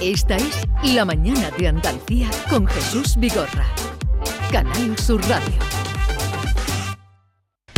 Esta es La Mañana de Andalucía con Jesús Vigorra. Canal Sur Radio.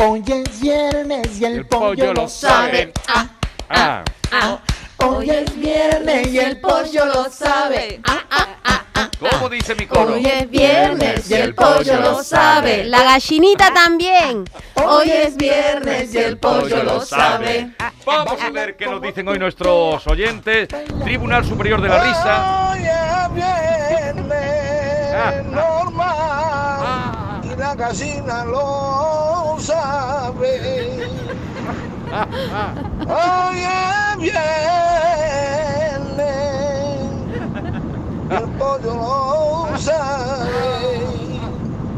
Hoy es viernes y el, pollo, lo sabe. Ah, ah, ah. Hoy es viernes y el pollo lo sabe. Ah, ah, ah, ah. ¿Cómo dice mi coro? Hoy es viernes y el pollo lo sabe. La gallinita también. Hoy es viernes y el pollo lo sabe. Vamos a ver qué nos dicen hoy nuestros oyentes. Tribunal Superior de la Risa. Hoy es viernes Ah. normal y la gallina lo sabe. Hoy es viernes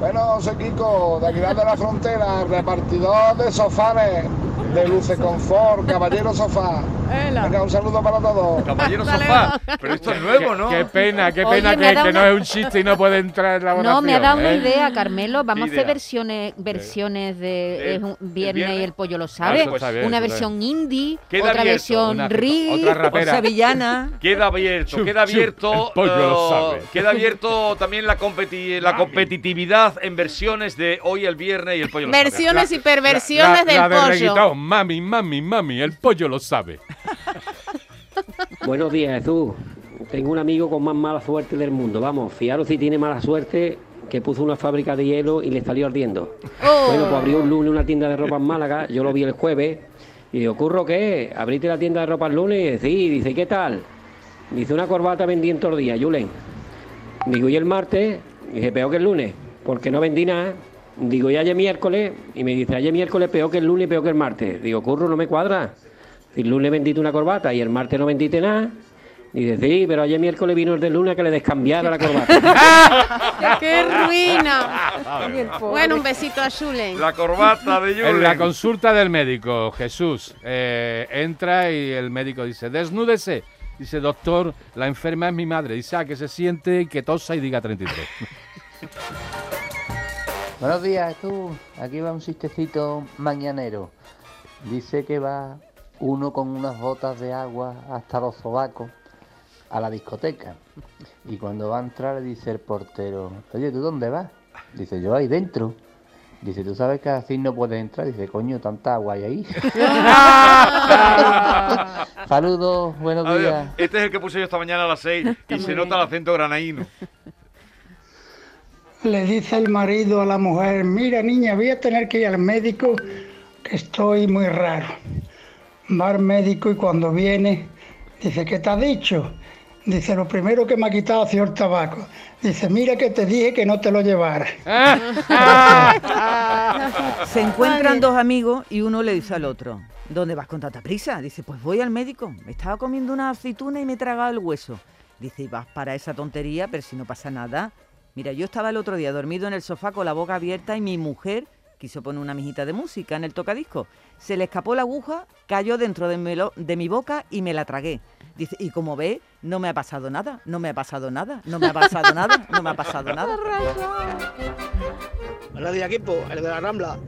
Bueno, soy Kiko, de Aguilar de la Frontera, repartidor de sofanes, de Luce Confort, Caballero Sofá. Venga, un saludo para todos. Caballero Sofá. Pero esto es nuevo, ¿no? Qué pena, qué pena que, no es un chiste y no puede entrar en la votación. No, me ha dado una ¿eh? idea, Carmelo. Vamos a hacer versiones, versiones de De- es un viernes, y el pollo lo sabe. bien, una versión indie, Queda otra abierto, versión ri, otra rapera. sevillana. Queda abierto, Chup, queda chup, abierto. el pollo lo eh, sabe. Queda abierto también la, competi- la competitividad en versiones de hoy el viernes y el pollo lo sabe. versiones y perversiones la- del la de pollo. reggaetón. Mami, mami, mami, el pollo lo sabe. Buenos días, Jesús. Tengo un amigo con más mala suerte del mundo. Vamos, fiaros si tiene mala suerte que puso una fábrica de hielo y le salió ardiendo. Oh. Bueno, pues abrió un lunes una tienda de ropa en Málaga. Yo lo vi el jueves. Y digo, ¿curro qué? ¿Abriste la tienda de ropa el lunes? Sí, dice, ¿qué tal? Dice, una corbata vendí en todo el día, Julen. Digo, ¿y el martes? Dice, peor que el lunes, porque no vendí nada. Digo, ¿y ayer miércoles? Y me dice, ayer miércoles peor que el lunes y peor que el martes. Digo, curro, no me cuadra. El lunes vendiste una corbata y el martes no vendiste nada. Dice, sí, pero ayer miércoles vino el del lunes a que le descambiara la corbata. ¡Qué ruina! bueno, un besito a Julen. La corbata de En Julen. la consulta del médico, Jesús, eh, entra y el médico dice, desnúdese. Dice, doctor, la enferma es mi madre. Dice, ah, que se siente y que tosa y diga 33. Buenos días, tú. Aquí va un chistecito mañanero. Dice que va uno con unas botas de agua hasta los sobacos a la discoteca. Y cuando va a entrar le dice el portero, oye, ¿tú dónde vas? Dice, yo ahí dentro. Dice, ¿tú sabes que así no puedes entrar? Dice, coño, tanta agua hay ahí. Saludos, buenos A ver, días. este es el que puse yo esta mañana a las 6 y se bien. nota el acento granaíno. Le dice el marido a la mujer, mira niña, voy a tener que ir al médico, que estoy muy raro. Va al médico y cuando viene, dice, ¿qué te ha dicho? Dice, lo primero que me ha quitado ha sido el tabaco. Dice, mira que te dije que no te lo llevara. Se encuentran dos amigos y uno le dice al otro, ¿dónde vas con tanta prisa? Dice, pues voy al médico. Me estaba comiendo una aceituna y me he tragado el hueso. Dice, y vas para esa tontería, pero si no pasa nada. Mira, yo estaba el otro día dormido en el sofá con la boca abierta y mi mujer quiso poner una mijita de música en el tocadisco. Se le escapó la aguja, cayó dentro de mi, boca y me la tragué. Dice, y como ve, no me ha pasado nada, no me ha pasado nada, no me ha pasado nada, no me ha pasado nada. Buenos días, equipo, el de la Rambla.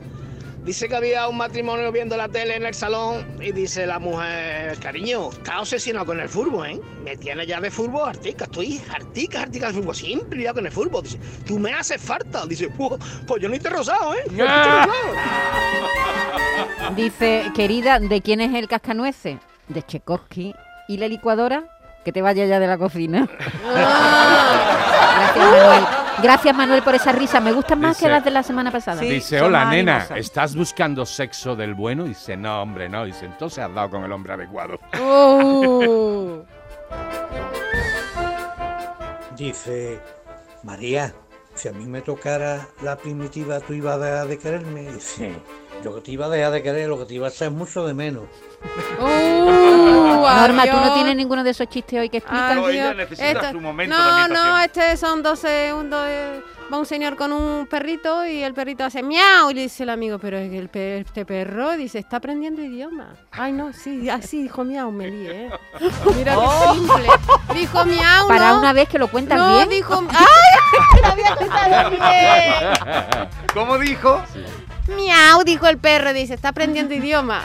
Dice que había un matrimonio viendo la tele en el salón y dice la mujer, cariño, está obsesionado con el fútbol, ¿eh? Me tiene ya de fútbol hartica, estoy hartica, hartica del fútbol, siempre ya con el fútbol. Dice, tú me haces falta. Dice, pues, pues yo ni te rosado, ¿eh? Te he rosado. Dice, querida, ¿de quién es el cascanueces? De Tchaikovsky. ¿Y la licuadora? Que te vaya ya de la cocina. Gracias, Manuel. Gracias, Manuel, por esa risa. Me gustan más Dice- que las de la semana pasada. Sí. Dice, hola nena, animosas. ¿estás buscando sexo del bueno? Dice, no, hombre, no. Dice, entonces has dado con el hombre adecuado. Oh. Dice, María, si a mí me tocara la primitiva, ¿tú ibas a dejar de quererme? Dice, yo que te iba a dejar de querer, lo que te iba a hacer es mucho de menos. Uh, Norma, tú no tienes ninguno de esos chistes hoy que explicas. No, ella Adiós. necesita Esto- su momento de No, no, este son 12, un, do- eh, va un señor con un perrito y el perrito hace miau y le dice el amigo, pero es que el pe- este perro dice, está aprendiendo idioma. Ay, no, sí, así dijo miau, me lié. Mira qué simple. Dijo miau, Para ¿no? una vez que lo cuentas no, bien. dijo, ¡ay! Lo había escuchado bien. ¿Cómo dijo? Miau, dijo el perro, dice, está aprendiendo idiomas.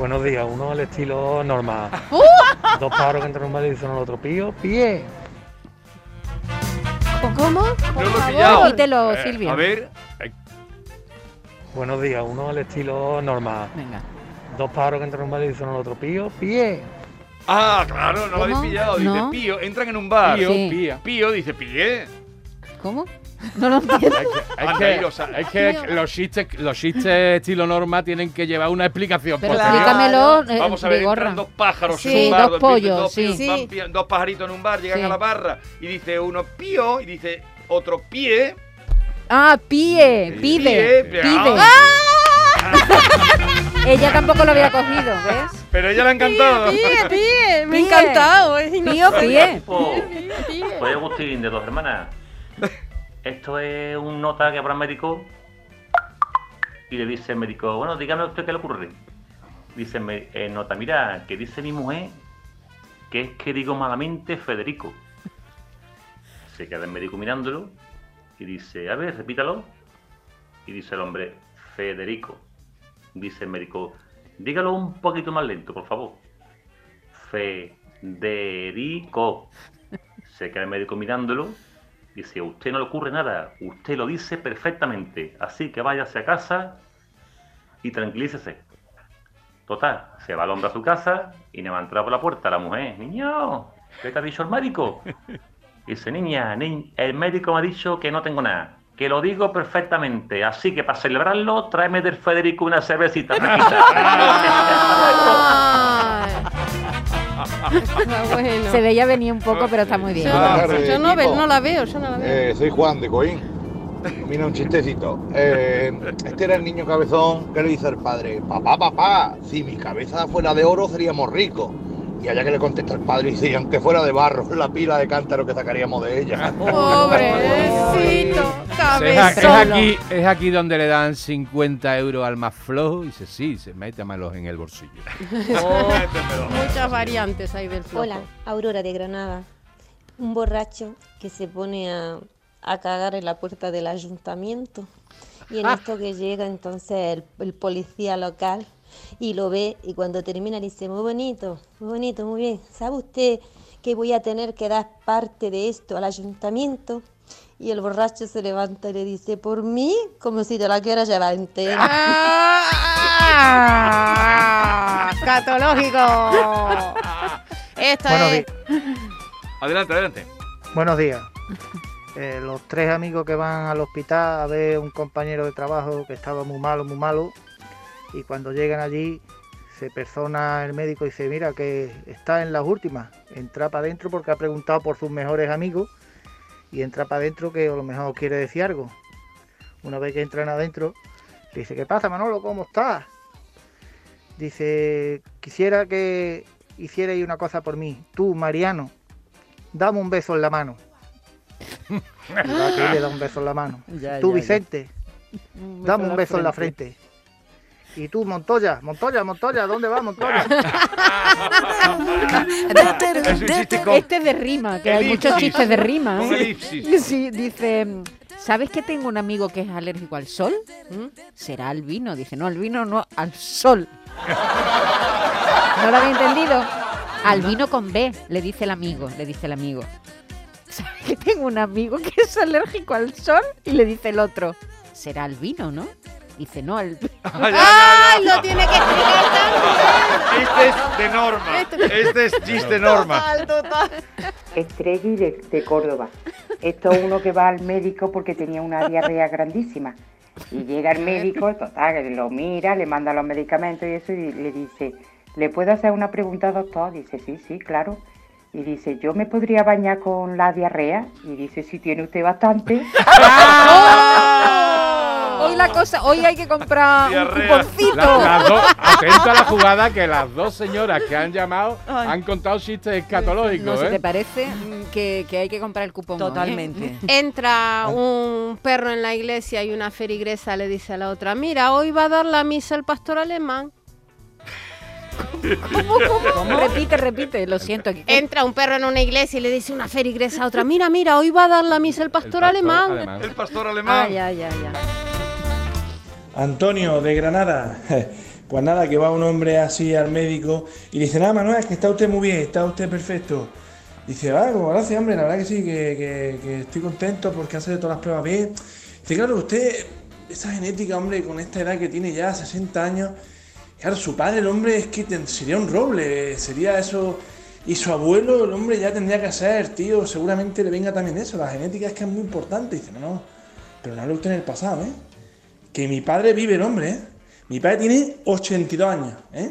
Buenos días, uno al estilo normal. ¡Uh! Dos pájaros que entran en un bar y dicen al otro, pío, pie. ¿Cómo? No lo he favor. pillado. Repítelo, Eh, Silvia. A ver. Buenos días, uno al estilo normal. Venga. Dos pájaros que entran en un bar y dicen al otro, pío, pie. Ah, claro, no lo habéis ¿Cómo? pillado. Dice No. Pío, entran en un bar. Pío, Sí. pía. Pío dice pie. ¿Cómo? No lo entiendo. Es que, que los chistes, los chistes estilo norma tienen que llevar una explicación. Pero explícamelo, eh, Vamos a ver, Vigorra. entran dos pájaros Sí, en un bar. dos pollos, dos, sí. van pi- dos pajaritos en un bar, llegan Sí. a la barra y dice uno pío y dice otro pie. Ah, pie, pide, Pie, pide. ah. Ella tampoco lo había cogido, ¿ves? Pero ella le ha encantado. Pie, pie, me ha Pie. encantado. Pío, inocente. pie. Pie, pie. soy Agustín, de dos hermanas. Esto es un nota que habrá médico y le dice el médico, bueno, dígame usted qué le ocurre. Dice el el nota, mira, que dice mi mujer que es que digo malamente Federico. Se queda el médico mirándolo y dice, a ver, repítalo. Y dice el hombre, Federico. Dice el médico, dígalo un poquito más lento, por favor. Federico. Se queda el médico mirándolo. Dice, a usted no le ocurre nada. Usted lo dice perfectamente. Así que váyase a casa y tranquilícese. Total, se va el hombre a su casa y le va a entrar por la puerta la mujer. Niño, ¿qué te ha dicho el médico? Dice, niña, ni- el médico me ha dicho que no tengo nada. Que lo digo perfectamente. Así que para celebrarlo, tráeme del Federico una cervecita. Bueno. Se veía venir un poco, pero está muy bien. Yo, no, yo no ve- no la veo, yo no la veo. Eh, soy Juan de Coín. Mira un chistecito. Eh, este era el niño cabezón que le dice al padre, papá, papá, si mi cabeza fuera de oro seríamos ricos. Y allá que le contesta el padre y dice, "Y aunque fuera de barro, la pila de cántaro que sacaríamos de ella. Pobrecito, Es, a- es cabezón. aquí, es aquí donde le dan 50 euros al más flojo y dice, sí, se métamelos en el bolsillo. Muchas variantes hay del flojo. Hola, Aurora de Granada. Un borracho que se pone a, a cagar en la puerta del ayuntamiento. Y en esto que llega entonces el, el policía local y lo ve y cuando termina le dice, muy bonito, muy bonito, muy bien. ¿Sabe usted que voy a tener que dar parte de esto al ayuntamiento? Y el borracho se levanta y le dice, por mí, como si te la quieras llevar entera. ¡Ah! ¡Catológico! Esto Buenos es. Adelante, adelante. Buenos días. Eh, los tres amigos que van al hospital a ver un compañero de trabajo que estaba muy malo, muy malo, y cuando llegan allí se persona el médico y dice, mira que está en las últimas, entra para adentro porque ha preguntado por sus mejores amigos y entra para adentro que a lo mejor quiere decir algo. Una vez que entran adentro, dice, ¿qué pasa Manolo? ¿Cómo estás? Dice, quisiera que hicierais una cosa por mí. Tú, Mariano, dame un beso en la mano. Y va que le da un beso en la mano. Ya, tú, ya, ya. Vicente, Un dame un beso en la frente. Y tú, Montoya, Montoya, Montoya, ¿dónde vas, Montoya? Este es de rima, que hay muchos chistes de rima. ¿eh? elipsis. Sí, dice, ¿sabes que tengo un amigo que es alérgico al sol? ¿Mm? Será al vino. Dice, no, al vino no, al sol. ¿No lo había entendido? Al vino con B, le dice el amigo, le dice el amigo. ¿Sabes que tengo un amigo que es alérgico al sol? Y le dice el otro, será al vino, ¿no? Dice, no, al ¡Ay, lo tiene que explicar también! Este es de norma. Este es chiste norma. Total, total. Estrelli de, de Córdoba. Esto es uno que va al médico porque tenía una diarrea grandísima. Y llega el médico, total, lo mira, le manda los medicamentos y eso, y le dice, ¿le puedo hacer una pregunta, doctor? Dice, sí, sí, claro. Y dice, ¿yo me podría bañar con la diarrea? Y dice, sí, tiene usted bastante. Hoy la cosa, hoy hay que comprar un cuponcito. La- atento a la jugada que las dos señoras que han llamado Ay. han contado chistes escatológicos. ¿No se ¿eh? te parece mm, que, que hay que comprar el cupón? eh? Totalmente. Entra un perro en la iglesia y una ferigresa le dice a la otra, mira, hoy va a dar la misa el pastor alemán. ¿Cómo, cómo? Repite, repite, lo siento. Entra un perro en una iglesia y le dice una ferigresa a otra, mira, mira, hoy va a dar la misa el pastor, alemán. El pastor Ah, alemán. ya, ya, ya. Antonio de Granada. Pues nada, que va un hombre así al médico y dice, nada, Manuel, es que está usted muy bien, está usted perfecto. Dice, ah, pues gracias, hombre, la verdad que sí, que, que- que estoy contento porque hace todas las pruebas bien. Dice, claro, usted, esa genética, hombre, con esta edad que tiene ya, 60 años, claro, su padre, el hombre, es que sería un roble, sería eso. Y su abuelo, el hombre, ya tendría que ser, tío, seguramente le venga también eso. La genética es que es muy importante. Dice, no, no, pero no hable usted en el pasado, ¿eh? Que mi padre vive el hombre, ¿eh? Mi padre tiene 82 años, ¿eh?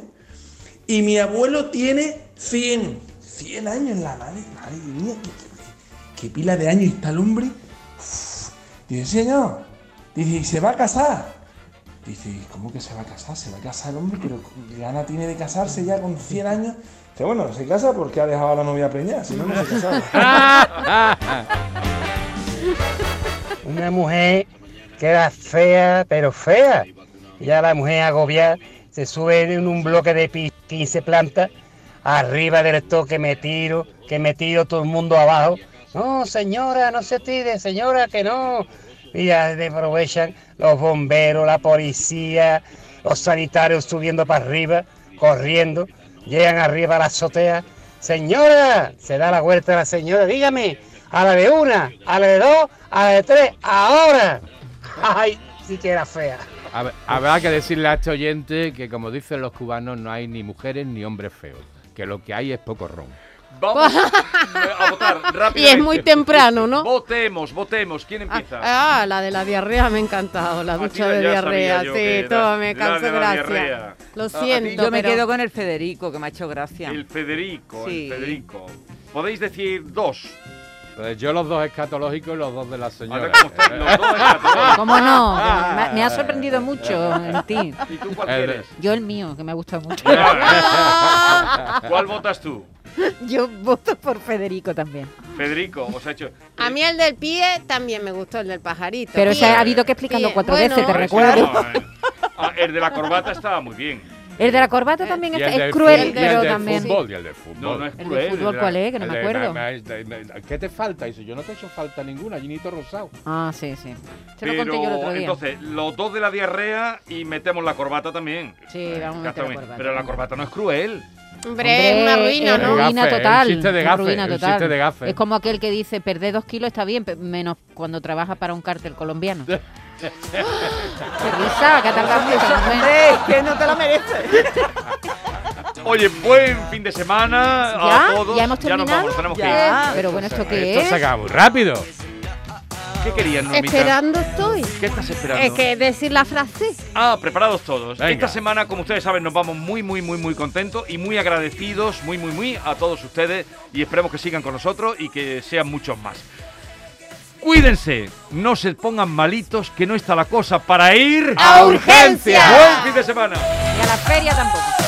Y mi abuelo tiene 100. 100 años en la madre. Madre mía, qué, qué- qué pila de años está el hombre. Uf. Dice, señor. Dice, ¿y se va a casar? Dice, "¿Y ¿cómo que se va a casar? Se va a casar el hombre, pero ¿qué gana tiene de casarse ya con 100 años? Dice, bueno, se casa porque ha dejado a la novia preñada, si no, no se casaba. Una mujer que era fea, pero fea. Ya la mujer agobiada se sube en un bloque de pi- 15 plantas, arriba del toque me tiro, que me tiro todo el mundo abajo. No, señora, no se tire, señora, que no. Y ya aprovechan los bomberos, la policía, los sanitarios subiendo para arriba, corriendo, llegan arriba a la azotea. Señora, se da la vuelta la señora, dígame, a la de una, a la de dos, a la de tres, ahora. Ay, sí que era fea. Ver, habrá que decirle a este oyente que, como dicen los cubanos, no hay ni mujeres ni hombres feos. Que lo que hay es poco ron. Vamos a votar rápidamente. Y es muy temprano, ¿no? Votemos, votemos. ¿Quién empieza? Ah, la de la diarrea me ha encantado, la ducha de diarrea. Sí, todo me causa gracia. Lo Ah, siento, Yo me pero- quedo con el Federico, que me ha hecho gracia. El Federico, Sí. el Federico. Podéis decir dos. Pues yo los dos escatológicos y los dos de la señora. ¿cómo estáis los dos escatológicos? ¿Cómo no? Me, me ha sorprendido mucho en ti. ¿Y tú cuál El quieres? Yo el mío, que me ha gustado mucho. ¿Cuál votas tú? Yo voto por Federico también. Federico, os ha hecho. A mí el del pie también me gustó, el del pajarito. Pero Pie, se ha habido que explicarlo pie. cuatro Bueno, veces, te recuerdo. no. Ah, el de la corbata estaba muy bien. El de la corbata también Y es, el es cruel, el pero del también. fútbol, y el del fútbol. No, no es ¿El de cruel. fútbol cuál es? Que no El me de- acuerdo. ¿Qué te falta? Dice, yo no te he hecho falta ninguna, Ginito Rosado. Ah, sí, sí. Se lo Pero conté yo el otro día. entonces, los dos de la diarrea y metemos la corbata también. Sí, vamos a meter la corbata. Pero la corbata no es cruel. Hombre, es una ruina, es ¿no? ruina Gafe, total. un chiste de gafe, ruina total. de gafe. Es como aquel que dice, perder dos kilos está bien, menos cuando trabaja para un cártel colombiano. ¡Qué risa! Que mucho. Manuel. ¡Hombre, que no te la mereces! Oye, buen fin de semana ¿Ya? a todos. ¿Ya hemos nos terminado? vamos, tenemos que Ya. ir. Pero bueno, ¿esto qué Esto es? se acaba muy rápido. ¿Qué querían, Normita? Esperando estoy. ¿Qué estás esperando? Es que decir la frase. Ah, preparados todos. Venga. Esta semana, como ustedes saben, nos vamos muy, muy, muy, muy contentos y muy agradecidos, muy, muy, muy a todos ustedes y esperemos que sigan con nosotros y que sean muchos más. Cuídense, no se pongan malitos, que no está la cosa para ir ¡A urgencia! Buen fin de semana. Y a la feria tampoco.